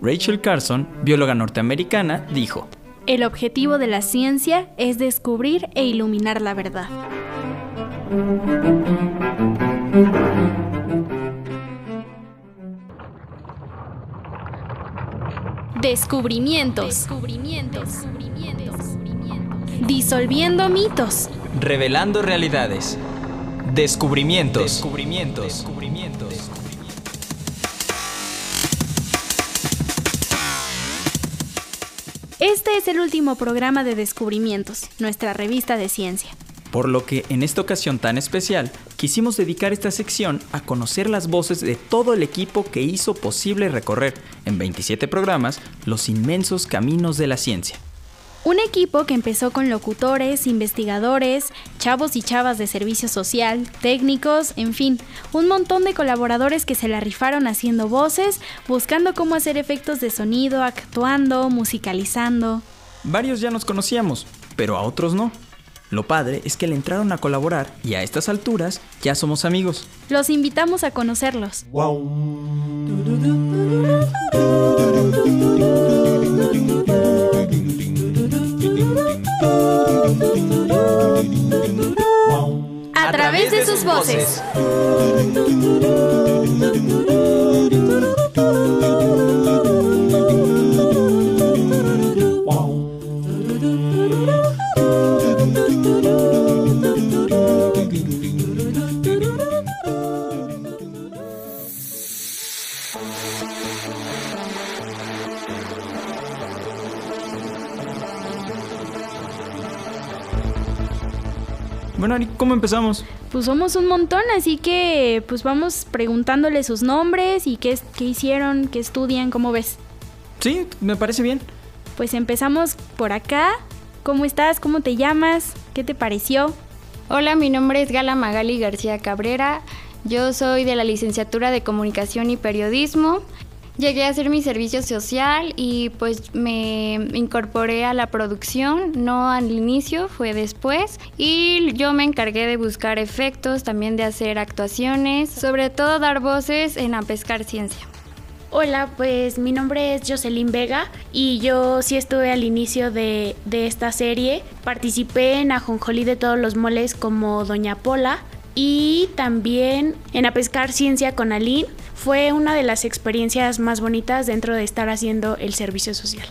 Rachel Carson, bióloga norteamericana, dijo, El objetivo de la ciencia es descubrir e iluminar la verdad. Descubrimientos. Disolviendo mitos. Revelando realidades. Descubrimientos. Descubrimientos. Este es el último programa de Descubrimientos, nuestra revista de ciencia. Por lo que en esta ocasión tan especial, quisimos dedicar esta sección a conocer las voces de todo el equipo que hizo posible recorrer, en 27 programas, los inmensos caminos de la ciencia. Un equipo que empezó con locutores, investigadores, chavos y chavas de servicio social, técnicos, en fin, un montón de colaboradores que se la rifaron haciendo voces, buscando cómo hacer efectos de sonido, actuando, musicalizando. Varios ya nos conocíamos, pero a otros no. Lo padre es que le entraron a colaborar y a estas alturas ya somos amigos. Los invitamos a conocerlos. A Bueno, ¿cómo empezamos? Pues somos un montón, así que pues vamos preguntándole sus nombres y qué, es- qué hicieron, qué estudian, ¿cómo ves? Sí, me parece bien. Pues empezamos por acá. ¿Cómo estás? ¿Cómo te llamas? ¿Qué te pareció? Hola, mi nombre es Gala Magali García Cabrera. Yo soy de la licenciatura de Comunicación y Periodismo. Llegué a hacer mi servicio social y pues me incorporé a la producción, no al inicio, fue después. Y yo me encargué de buscar efectos, también de hacer actuaciones, sobre todo dar voces en A Pescar Ciencia. Hola, pues mi nombre es Jocelyn Vega y yo sí estuve al inicio de, de esta serie. Participé en Ajonjolí de todos los moles como Doña Pola y también en A Pescar Ciencia con Aline. Fue una de las experiencias más bonitas dentro de estar haciendo el servicio social.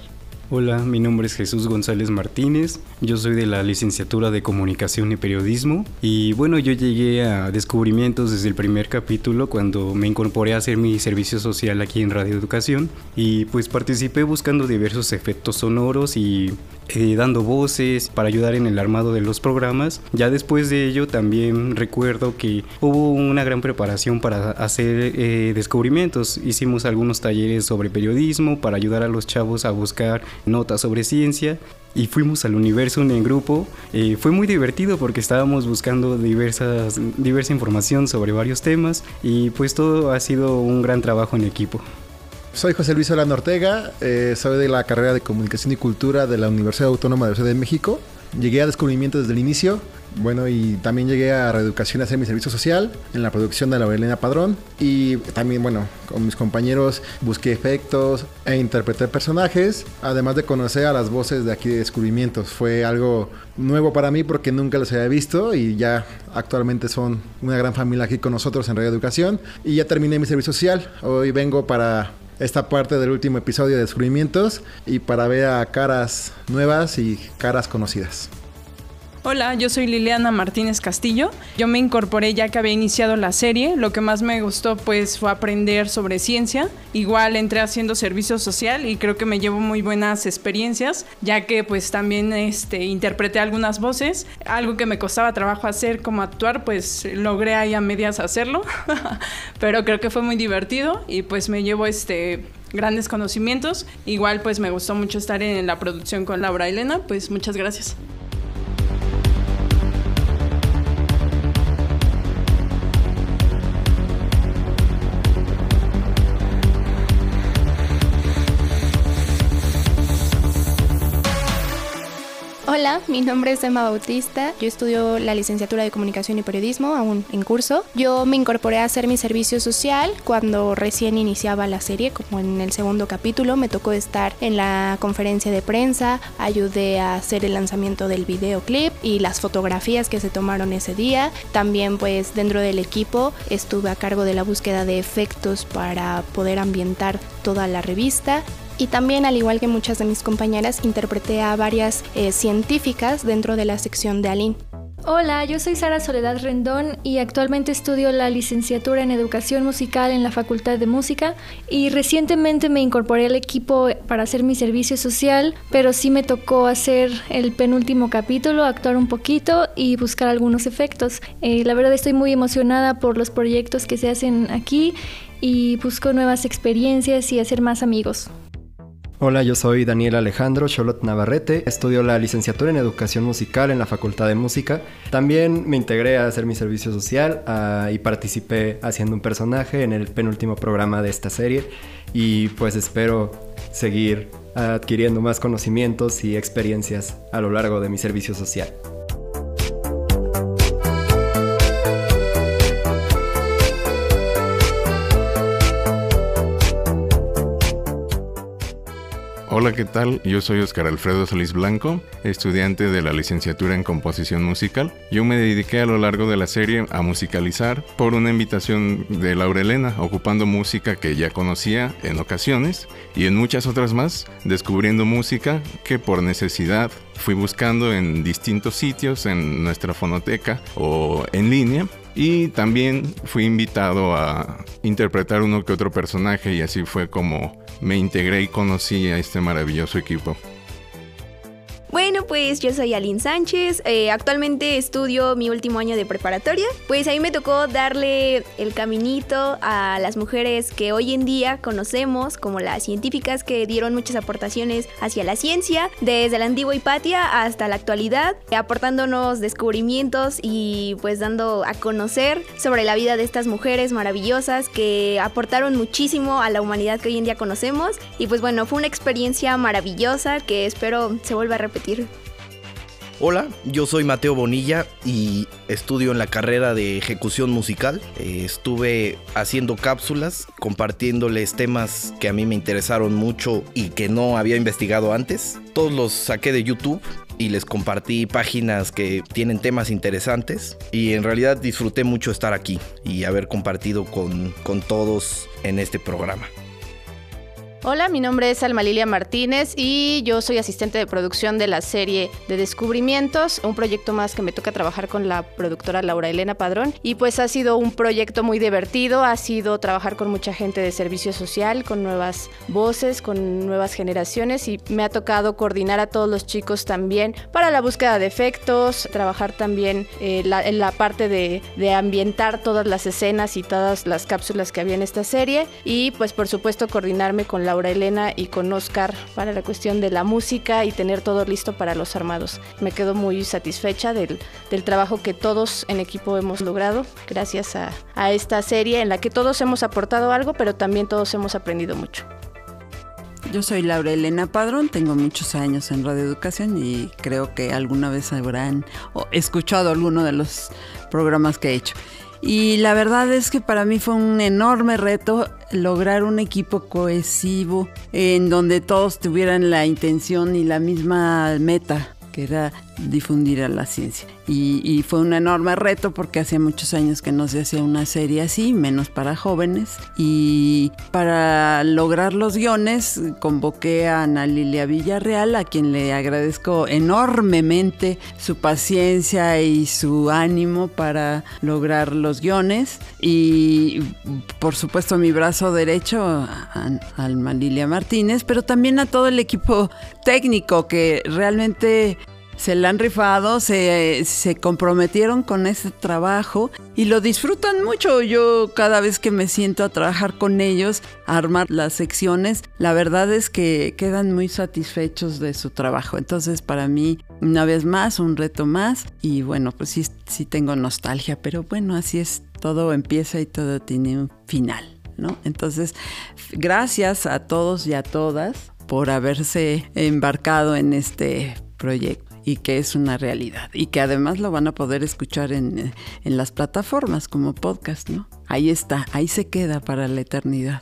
Hola, mi nombre es Jesús González Martínez, yo soy de la licenciatura de Comunicación y Periodismo y bueno, yo llegué a descubrimientos desde el primer capítulo cuando me incorporé a hacer mi servicio social aquí en Radio Educación y pues participé buscando diversos efectos sonoros y eh, dando voces para ayudar en el armado de los programas. Ya después de ello también recuerdo que hubo una gran preparación para hacer eh, descubrimientos. Hicimos algunos talleres sobre periodismo para ayudar a los chavos a buscar notas sobre ciencia y fuimos al universo en grupo. Eh, fue muy divertido porque estábamos buscando diversas, diversa información sobre varios temas y pues todo ha sido un gran trabajo en equipo. Soy José Luis Solano Ortega, eh, soy de la carrera de Comunicación y Cultura de la Universidad Autónoma de la Ciudad de México. Llegué a descubrimiento desde el inicio, bueno, y también llegué a Reeducación a hacer mi servicio social en la producción de la Elena Padrón. Y también, bueno, con mis compañeros busqué efectos e interpreté personajes, además de conocer a las voces de aquí de descubrimientos. Fue algo nuevo para mí porque nunca los había visto y ya actualmente son una gran familia aquí con nosotros en Radio Educación. Y ya terminé mi servicio social. Hoy vengo para esta parte del último episodio de Descubrimientos y para ver a caras nuevas y caras conocidas. Hola, yo soy Liliana Martínez Castillo. Yo me incorporé ya que había iniciado la serie. Lo que más me gustó pues fue aprender sobre ciencia. Igual entré haciendo servicio social y creo que me llevo muy buenas experiencias, ya que pues también este, interpreté algunas voces. Algo que me costaba trabajo hacer como actuar, pues logré ahí a medias hacerlo. Pero creo que fue muy divertido y pues me llevo este grandes conocimientos. Igual pues me gustó mucho estar en la producción con Laura Elena, pues muchas gracias. Hola, mi nombre es Emma Bautista. Yo estudio la licenciatura de Comunicación y Periodismo, aún en curso. Yo me incorporé a hacer mi servicio social cuando recién iniciaba la serie, como en el segundo capítulo. Me tocó estar en la conferencia de prensa, ayudé a hacer el lanzamiento del videoclip y las fotografías que se tomaron ese día. También pues dentro del equipo estuve a cargo de la búsqueda de efectos para poder ambientar toda la revista y también, al igual que muchas de mis compañeras, interpreté a varias eh, científicas dentro de la sección de Aline. Hola, yo soy Sara Soledad Rendón y actualmente estudio la licenciatura en Educación Musical en la Facultad de Música y recientemente me incorporé al equipo para hacer mi servicio social, pero sí me tocó hacer el penúltimo capítulo, actuar un poquito y buscar algunos efectos. Eh, la verdad estoy muy emocionada por los proyectos que se hacen aquí y busco nuevas experiencias y hacer más amigos. Hola, yo soy Daniel Alejandro Cholot Navarrete, estudio la licenciatura en Educación Musical en la Facultad de Música. También me integré a hacer mi servicio social ah, y participé haciendo un personaje en el penúltimo programa de esta serie y pues espero seguir adquiriendo más conocimientos y experiencias a lo largo de mi servicio social. Hola, ¿qué tal? Yo soy Oscar Alfredo Solís Blanco, estudiante de la licenciatura en composición musical. Yo me dediqué a lo largo de la serie a musicalizar por una invitación de Laura Elena, ocupando música que ya conocía en ocasiones y en muchas otras más, descubriendo música que por necesidad fui buscando en distintos sitios en nuestra fonoteca o en línea y también fui invitado a interpretar uno que otro personaje y así fue como me integré y conocí a este maravilloso equipo. Bueno, pues yo soy Aline Sánchez, eh, actualmente estudio mi último año de preparatoria, pues a mí me tocó darle el caminito a las mujeres que hoy en día conocemos como las científicas que dieron muchas aportaciones hacia la ciencia, desde la antigua Hipatia hasta la actualidad, aportándonos descubrimientos y pues dando a conocer sobre la vida de estas mujeres maravillosas que aportaron muchísimo a la humanidad que hoy en día conocemos. Y pues bueno, fue una experiencia maravillosa que espero se vuelva a repetir Hola, yo soy Mateo Bonilla y estudio en la carrera de ejecución musical. Eh, estuve haciendo cápsulas, compartiéndoles temas que a mí me interesaron mucho y que no había investigado antes. Todos los saqué de YouTube y les compartí páginas que tienen temas interesantes y en realidad disfruté mucho estar aquí y haber compartido con, con todos en este programa. Hola, mi nombre es Alma Lilia Martínez y yo soy asistente de producción de la serie de Descubrimientos, un proyecto más que me toca trabajar con la productora Laura Elena Padrón. Y pues ha sido un proyecto muy divertido, ha sido trabajar con mucha gente de servicio social, con nuevas voces, con nuevas generaciones y me ha tocado coordinar a todos los chicos también para la búsqueda de efectos, trabajar también eh, en la parte de, de ambientar todas las escenas y todas las cápsulas que había en esta serie y pues por supuesto coordinarme con la Laura Elena y con Oscar para la cuestión de la música y tener todo listo para los armados. Me quedo muy satisfecha del, trabajo que todos en equipo hemos logrado gracias a, a esta serie en la que todos hemos aportado algo, pero también todos hemos aprendido mucho. Yo soy Laura Elena Padrón, tengo muchos años en Radio Educación y creo que alguna vez habrán escuchado alguno de los programas que he hecho. Y la verdad es que para mí fue un enorme reto lograr un equipo cohesivo en donde todos tuvieran la intención y la misma meta, que era difundir a la ciencia. Y, fue un enorme reto porque hacía muchos años que no se hacía una serie así, menos para jóvenes. Y para lograr los guiones convoqué a Ana Lilia Villarreal, a quien le agradezco enormemente su paciencia y su ánimo para lograr los guiones. Y por supuesto mi brazo derecho, a Alma Lilia Martínez, pero también a todo el equipo técnico que realmente se la han rifado, se, se, comprometieron con ese trabajo y lo disfrutan mucho. Yo cada vez que me siento a trabajar con ellos, a armar las secciones, la verdad es que quedan muy satisfechos de su trabajo. Entonces para mí, una vez más, un reto más y bueno, pues sí, sí tengo nostalgia, pero bueno, así es, todo empieza y todo tiene un final. ¿No? Entonces, gracias a todos y a todas por haberse embarcado en este proyecto y que es una realidad y que además lo van a poder escuchar en, en las plataformas como podcast, ¿no? Ahí está, ahí se queda para la eternidad.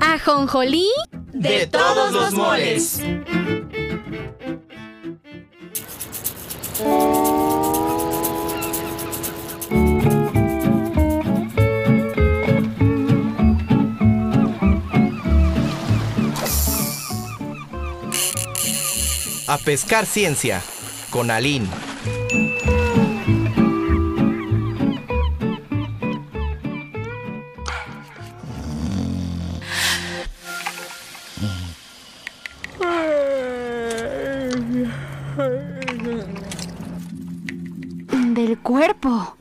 Ajonjolí de todos los moles. A pescar ciencia con Aline. Del cuerpo.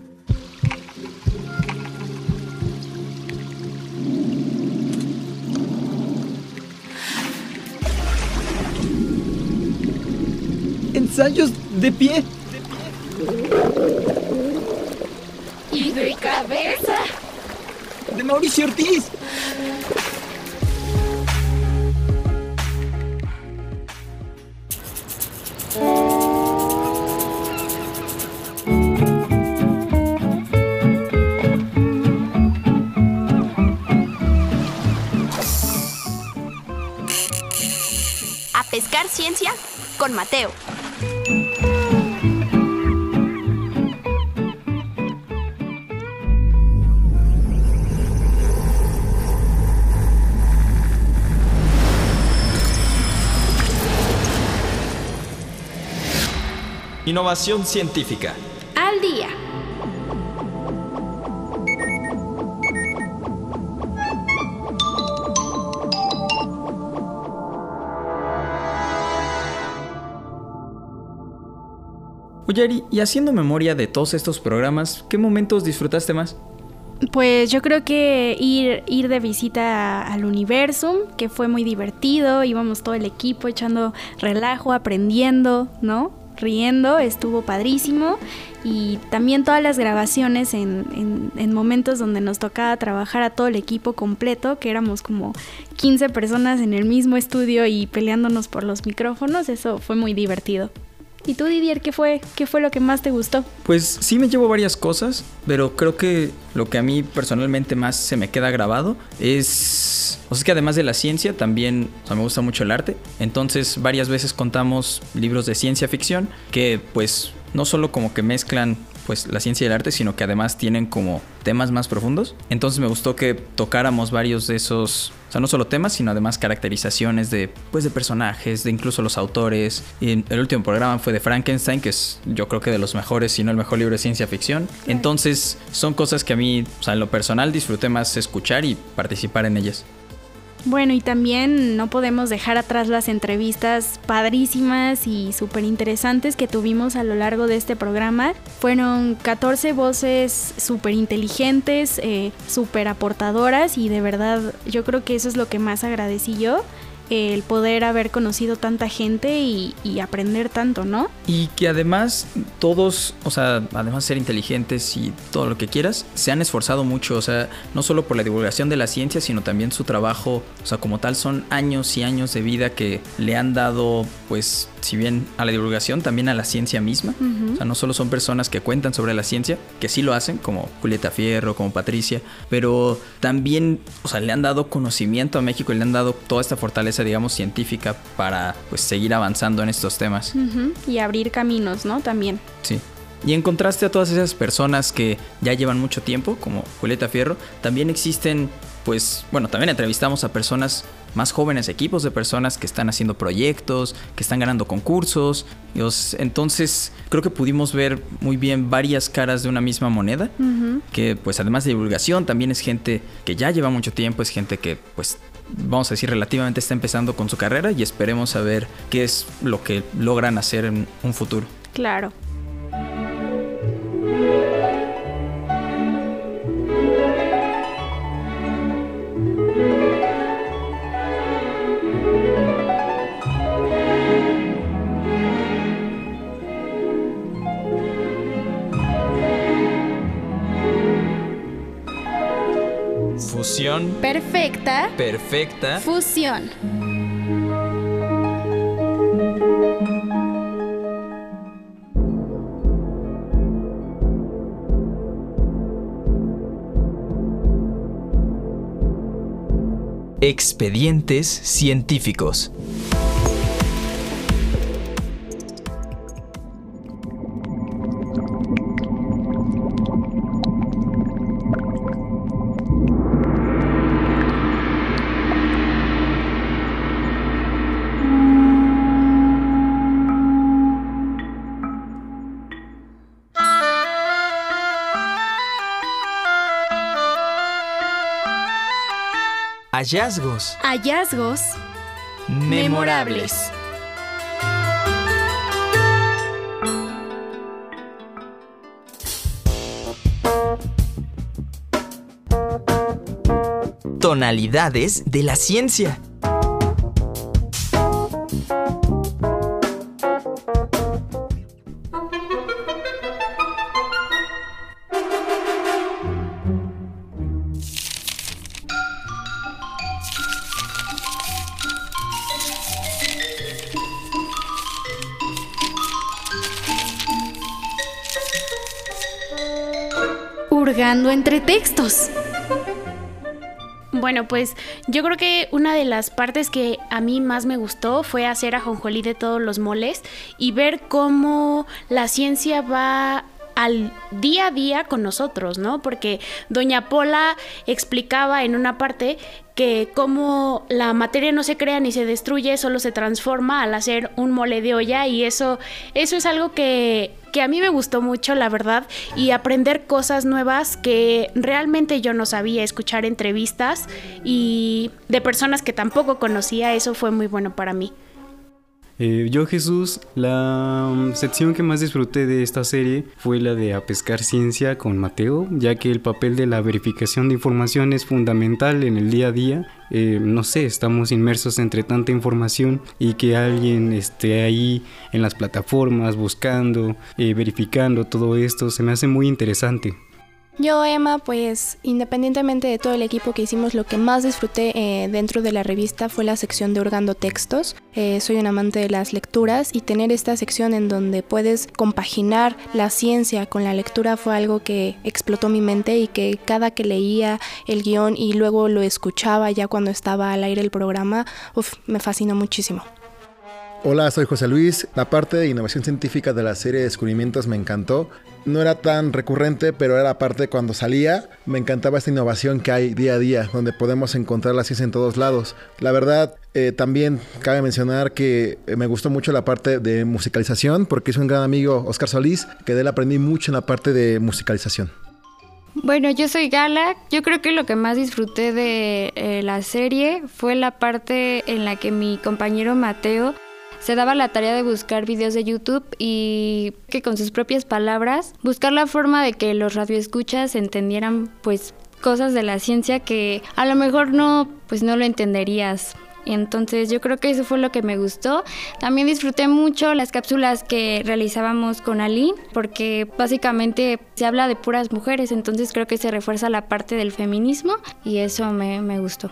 Ensayos de pie. Y de cabeza. De Mauricio Ortiz. A pescar ciencia con Mateo. Innovación científica. Al día. Oye, Ari, y haciendo memoria de todos estos programas, ¿qué momentos disfrutaste más? Pues yo creo que ir, ir de visita al Universum, que fue muy divertido, íbamos todo el equipo echando relajo, aprendiendo, ¿no? Riendo, estuvo padrísimo. Y también todas las grabaciones en, en, en momentos donde nos tocaba trabajar a todo el equipo completo, que éramos como 15 personas en el mismo estudio y peleándonos por los micrófonos, eso fue muy divertido. ¿Y tú, Didier, qué fue, qué fue lo que más te gustó? Pues sí me llevo varias cosas, pero creo que lo que a mí personalmente más se me queda grabado es... O sea, es que además de la ciencia, también me gusta mucho el arte. Entonces, varias veces contamos libros de ciencia ficción que pues no solo como que mezclan pues la ciencia y el arte, sino que además tienen como temas más profundos. Entonces me gustó que tocáramos varios de esos, o sea, no solo temas, sino además caracterizaciones de pues de personajes, de incluso los autores. Y el último programa fue de Frankenstein, que es yo creo que de los mejores, si no el mejor libro de ciencia ficción. Entonces son cosas que a mí, o sea, en lo personal disfruté más escuchar y participar en ellas. Bueno, y también no podemos dejar atrás las entrevistas padrísimas y súper interesantes que tuvimos a lo largo de este programa. Fueron 14 voces súper inteligentes, eh, súper aportadoras y de verdad yo creo que eso es lo que más agradecí yo el poder haber conocido tanta gente y, y, aprender tanto, ¿no? Y que además todos, o sea, además de ser inteligentes y todo lo que quieras, se han esforzado mucho, o sea, no solo por la divulgación de la ciencia, sino también su trabajo, o sea, como tal son años y años de vida que le han dado, pues, si bien a la divulgación, también a la ciencia misma. Uh -huh. O sea, no solo son personas que cuentan sobre la ciencia, que sí lo hacen, como Julieta Fierro, como Patricia, pero también, o sea, le han dado conocimiento a México y le han dado toda esta fortaleza, digamos, científica para, pues, seguir avanzando en estos temas. Uh -huh. Y abrir caminos, ¿no? También. Sí. Y en contraste a todas esas personas que ya llevan mucho tiempo, como Julieta Fierro, también existen, pues, bueno, también entrevistamos a personas más jóvenes, equipos de personas que están haciendo proyectos, que están ganando concursos. Entonces, creo que pudimos ver muy bien varias caras de una misma moneda, uh -huh. que pues además de divulgación, también es gente que ya lleva mucho tiempo, es gente que pues vamos a decir, relativamente está empezando con su carrera y esperemos a ver qué es lo que logran hacer en un futuro. Claro. Perfecta. Perfecta. Fusión. Expedientes científicos. Hallazgos. Hallazgos. Memorables. Tonalidades de la ciencia. Entre textos. Bueno, pues yo creo que una de las partes que a mí más me gustó fue hacer a Jonjolí de todos los moles y ver cómo la ciencia va al día a día con nosotros, ¿no? Porque doña Pola explicaba en una parte que como la materia no se crea ni se destruye, solo se transforma al hacer un mole de olla y eso, eso es algo que, que a mí me gustó mucho, la verdad, y aprender cosas nuevas que realmente yo no sabía, escuchar entrevistas y de personas que tampoco conocía, eso fue muy bueno para mí. Eh, yo Jesús, la um, sección que más disfruté de esta serie fue la de A Pescar Ciencia con Mateo, ya que el papel de la verificación de información es fundamental en el día a día. Eh, no sé, estamos inmersos entre tanta información y que alguien esté ahí en las plataformas buscando, eh, verificando todo esto, se me hace muy interesante. Yo, Emma, pues independientemente de todo el equipo que hicimos, lo que más disfruté eh, dentro de la revista fue la sección de Hurgando Textos. Eh, soy un amante de las lecturas y tener esta sección en donde puedes compaginar la ciencia con la lectura fue algo que explotó mi mente y que cada que leía el guion y luego lo escuchaba ya cuando estaba al aire el programa, me fascinó muchísimo. Hola, soy José Luis. La parte de innovación científica de la serie de descubrimientos me encantó. No era tan recurrente, pero era parte cuando salía. Me encantaba esta innovación que hay día a día, donde podemos encontrar la ciencia en todos lados. La verdad, eh, también cabe mencionar que eh, me gustó mucho la parte de musicalización, porque es un gran amigo, Oscar Solís, que de él aprendí mucho en la parte de musicalización. Bueno, yo soy Gala. Yo creo que lo que más disfruté de eh, la serie fue la parte en la que mi compañero Mateo se daba la tarea de buscar videos de YouTube y que con sus propias palabras buscar la forma de que los radioescuchas entendieran pues cosas de la ciencia que a lo mejor no pues no lo entenderías. Entonces yo creo que eso fue lo que me gustó. También disfruté mucho las cápsulas que realizábamos con Aline, porque básicamente se habla de puras mujeres, entonces creo que se refuerza la parte del feminismo y eso me, me gustó.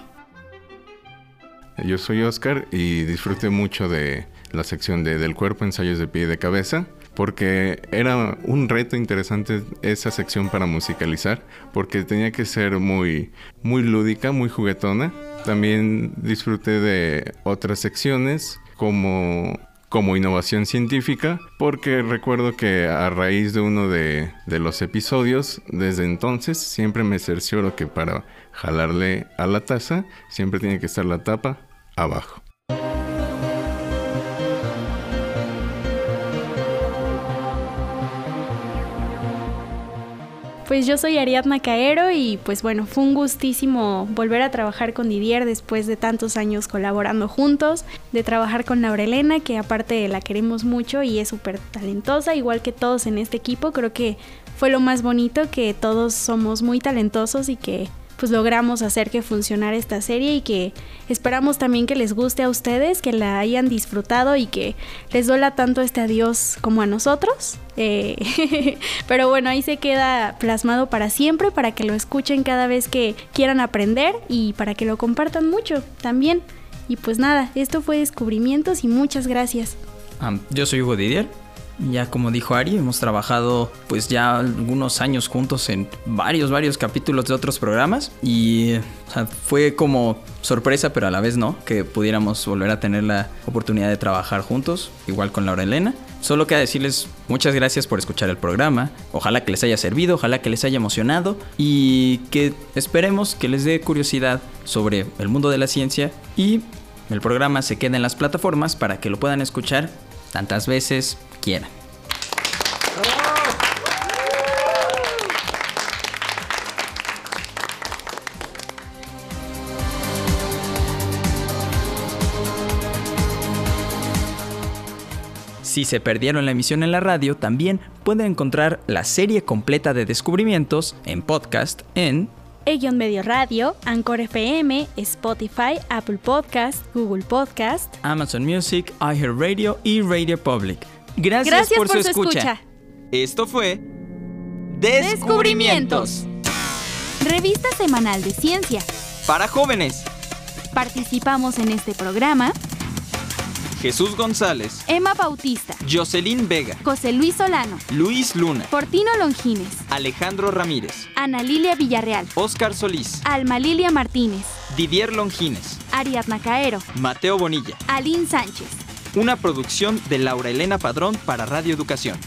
Yo soy Oscar y disfruté mucho de la sección de del cuerpo, ensayos de pie y de cabeza, porque era un reto interesante esa sección para musicalizar, porque tenía que ser muy, muy lúdica, muy juguetona. También disfruté de otras secciones como como innovación científica, porque recuerdo que a raíz de uno de, de, los episodios, desde entonces siempre me cercioro que para jalarle a la taza, siempre tiene que estar la tapa abajo. Pues yo soy Ariadna Caero y pues bueno, fue un gustísimo volver a trabajar con Didier después de tantos años colaborando juntos, de trabajar con Laurelena, que aparte la queremos mucho y es súper talentosa, igual que todos en este equipo, creo que fue lo más bonito, que todos somos muy talentosos y que pues logramos hacer que funcionara esta serie y que esperamos también que les guste a ustedes, que la hayan disfrutado y que les duela tanto este adiós como a nosotros. Eh, pero bueno, ahí se queda plasmado para siempre, para que lo escuchen cada vez que quieran aprender y para que lo compartan mucho también. Y pues nada, esto fue Descubrimientos y muchas gracias. yo soy Hugo Didier ya como dijo Ari, hemos trabajado pues ya algunos años juntos en varios, varios capítulos de otros programas y fue como sorpresa, pero a la vez no, que pudiéramos volver a tener la oportunidad de trabajar juntos, igual con Laura Elena. Solo queda decirles muchas gracias por escuchar el programa, ojalá que les haya servido, ojalá que les haya emocionado y que esperemos que les dé curiosidad sobre el mundo de la ciencia y el programa se quede en las plataformas para que lo puedan escuchar tantas veces quieran. Si se perdieron la emisión en la radio, también pueden encontrar la serie completa de descubrimientos en podcast en E-Medio Radio, Anchor FM, Spotify, Apple Podcast, Google Podcast, Amazon Music, iHeartRadio y Radio Public. Gracias, por, su, escucha. Esto fue Descubrimientos. Revista semanal de ciencia. Para jóvenes. Participamos en este programa. Jesús González, Emma Bautista, Jocelyn Vega, José Luis Solano, Luis Luna, Portino Longines, Alejandro Ramírez, Ana Lilia Villarreal, Oscar Solís, Alma Lilia Martínez, Didier Longines, Ariadna Caero, Mateo Bonilla, Aline Sánchez. Una producción de Laura Elena Padrón para Radio Educación.